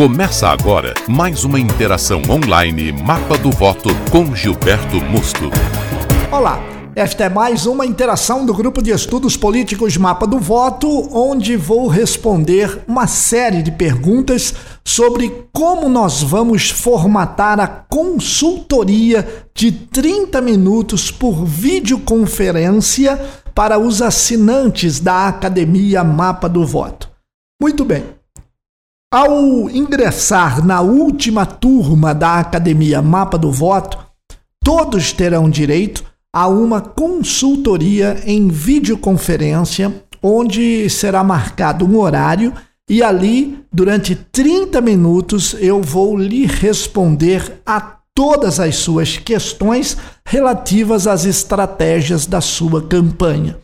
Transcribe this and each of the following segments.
Começa agora mais uma interação online Mapa do Voto com Gilberto Musto. Olá, esta é mais uma interação do grupo de estudos políticos Mapa do Voto, onde vou responder uma série de perguntas sobre como nós vamos formatar a consultoria de 30 minutos por videoconferência para os assinantes da Academia Mapa do Voto. Muito bem. Ao ingressar na última turma da Academia Mapa do Voto, todos terão direito a uma consultoria em videoconferência, onde será marcado um horário e ali, durante 30 minutos, eu vou lhe responder a todas as suas questões relativas às estratégias da sua campanha.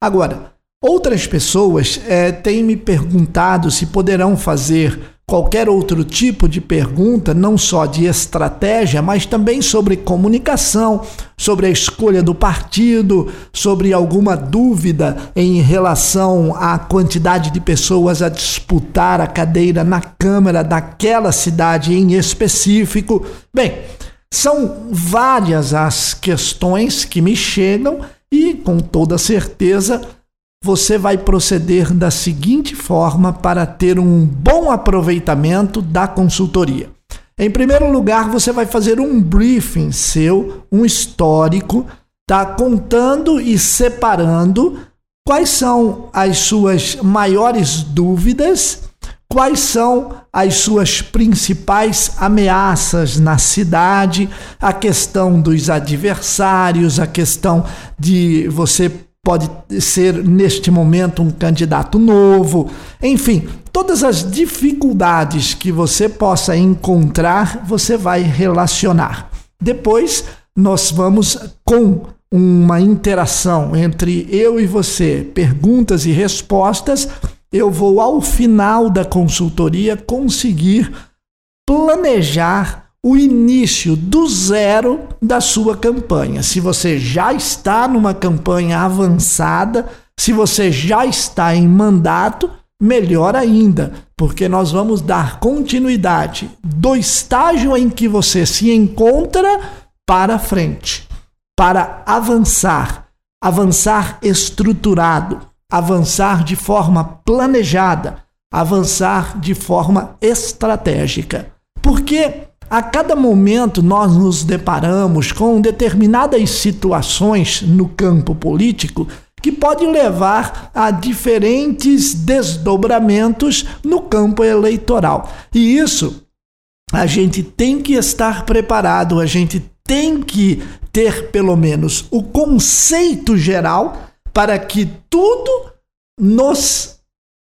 Agora, Outras pessoas é, têm me perguntado se poderão fazer qualquer outro tipo de pergunta, não só de estratégia, mas também sobre comunicação, sobre a escolha do partido, sobre alguma dúvida em relação à quantidade de pessoas a disputar a cadeira na Câmara daquela cidade em específico. Bem, são várias as questões que me chegam e, com toda certeza, você vai proceder da seguinte forma para ter um bom aproveitamento da consultoria. Em primeiro lugar, você vai fazer um briefing seu, um histórico, tá contando e separando quais são as suas maiores dúvidas, quais são as suas principais ameaças na cidade, a questão dos adversários, a questão de você pode ser neste momento um candidato novo, enfim, todas as dificuldades que você possa encontrar, você vai relacionar. Depois, nós vamos com uma interação entre eu e você, perguntas e respostas, eu vou ao final da consultoria conseguir planejar o início do zero da sua campanha. Se você já está numa campanha avançada, se você já está em mandato, melhor ainda, porque nós vamos dar continuidade do estágio em que você se encontra para frente, para avançar, avançar estruturado, avançar de forma planejada, avançar de forma estratégica. Porque a cada momento nós nos deparamos com determinadas situações no campo político que podem levar a diferentes desdobramentos no campo eleitoral. E isso a gente tem que estar preparado, a gente tem que ter pelo menos o conceito geral para que tudo nos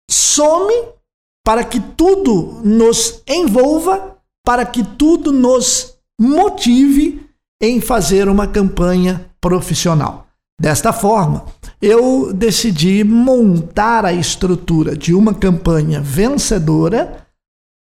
some, para que tudo nos envolva para que tudo nos motive em fazer uma campanha profissional. Desta forma, eu decidi montar a estrutura de uma campanha vencedora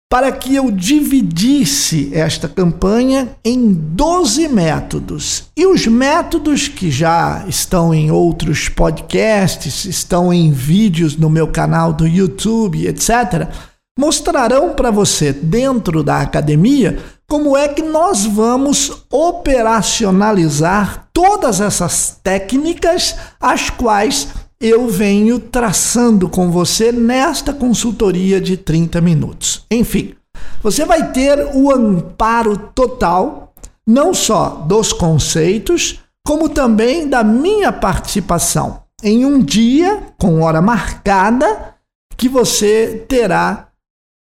para que eu dividisse esta campanha em 12 métodos. E os métodos que já estão em outros podcasts, estão em vídeos no meu canal do YouTube, etc mostrarão para você dentro da academia como é que nós vamos operacionalizar todas essas técnicas as quais eu venho traçando com você nesta consultoria de 30 minutos. Enfim, você vai ter o amparo total não só dos conceitos, como também da minha participação em um dia com hora marcada que você terá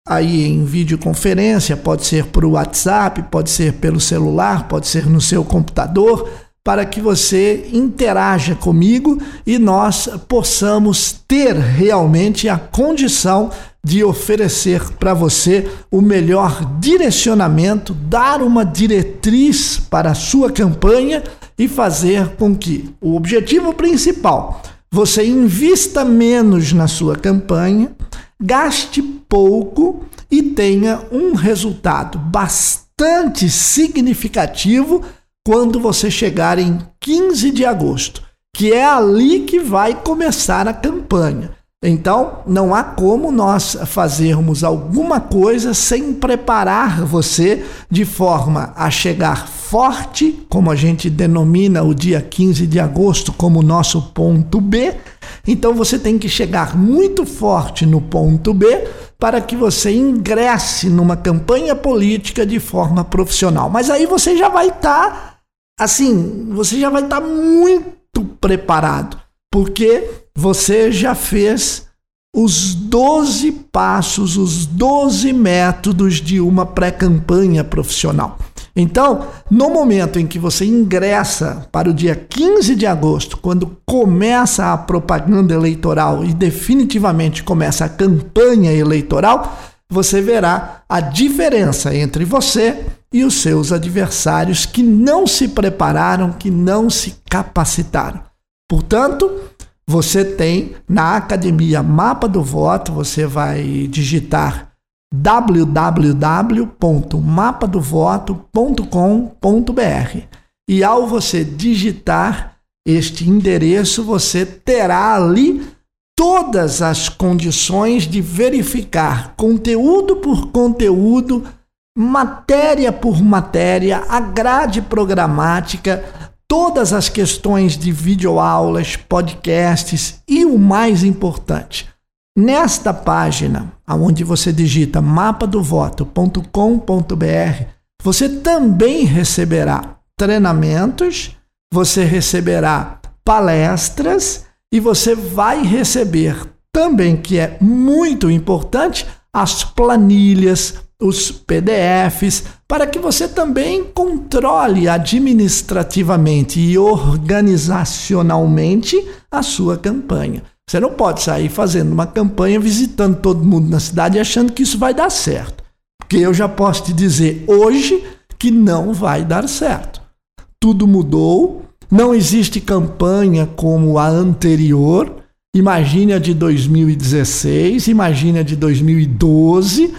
aí em videoconferência, pode ser por WhatsApp, pode ser pelo celular, pode ser no seu computador, para que você interaja comigo e nós possamos ter realmente a condição de oferecer para você o melhor direcionamento, dar uma diretriz para a sua campanha e fazer com que o objetivo principal, você invista menos na sua campanha, gaste pouco e tenha um resultado bastante significativo quando você chegar em 15 de agosto, que é ali que vai começar a campanha. Então, não há como nós fazermos alguma coisa sem preparar você de forma a chegar forte, como a gente denomina o dia 15 de agosto como nosso ponto B. Então, você tem que chegar muito forte no ponto B para que você ingresse numa campanha política de forma profissional. Mas aí você já vai estar tá, assim, você já vai estar tá muito preparado, porque você já fez os 12 passos, os 12 métodos de uma pré-campanha profissional. Então, no momento em que você ingressa para o dia 15 de agosto, quando começa a propaganda eleitoral e definitivamente começa a campanha eleitoral, você verá a diferença entre você e os seus adversários que não se prepararam, que não se capacitaram. Portanto, você tem na academia Mapa do Voto, você vai digitar www.mapadovoto.com.br e ao você digitar este endereço, você terá ali todas as condições de verificar conteúdo por conteúdo, matéria por matéria, a grade programática, todas as questões de videoaulas, podcasts e o mais importante, nesta página, onde você digita mapadovoto.com.br, você também receberá treinamentos, você receberá palestras e você vai receber também, que é muito importante, as planilhas, os PDFs, para que você também controle administrativamente e organizacionalmente a sua campanha. Você não pode sair fazendo uma campanha visitando todo mundo na cidade achando que isso vai dar certo. Porque eu já posso te dizer hoje que não vai dar certo. Tudo mudou, não existe campanha como a anterior. Imagine a de 2016, imagine a de 2012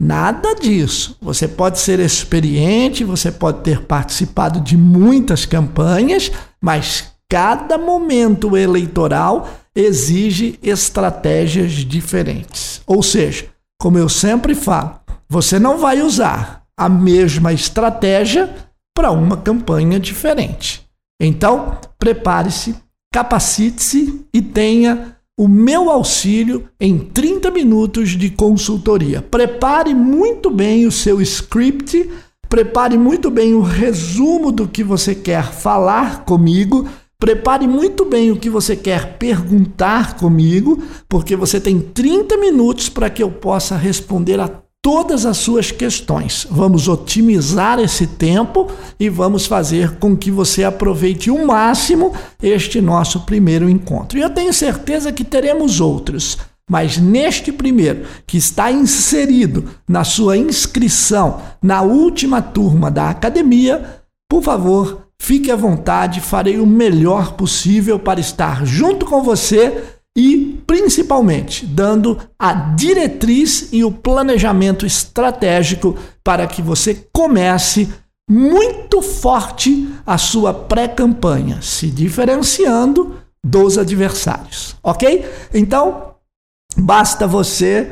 Nada disso. Você pode ser experiente, você pode ter participado de muitas campanhas, mas cada momento eleitoral exige estratégias diferentes. Ou seja, como eu sempre falo, você não vai usar a mesma estratégia para uma campanha diferente. Então, prepare-se, capacite-se e tenha o meu auxílio em 30 minutos de consultoria. Prepare muito bem o seu script, prepare muito bem o resumo do que você quer falar comigo. Prepare muito bem o que você quer perguntar comigo, porque você tem 30 minutos para que eu possa responder a todas as suas questões. Vamos otimizar esse tempo e vamos fazer com que você aproveite o máximo este nosso primeiro encontro. E eu tenho certeza que teremos outros. Mas neste primeiro, que está inserido na sua inscrição na última turma da academia, por favor, fique à vontade, farei o melhor possível para estar junto com você e, principalmente, dando a diretriz e o planejamento estratégico para que você comece muito forte a sua pré-campanha, se diferenciando dos adversários, ok? Então, basta você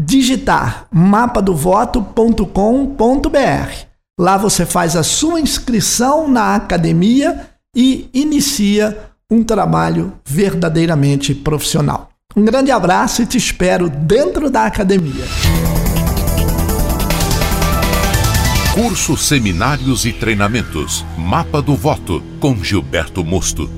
digitar mapadovoto.com.br. Lá você faz a sua inscrição na academia e inicia um trabalho verdadeiramente profissional. Um grande abraço e te espero dentro da academia. Cursos, seminários e treinamentos. Mapa do Voto com Gilberto Mosto.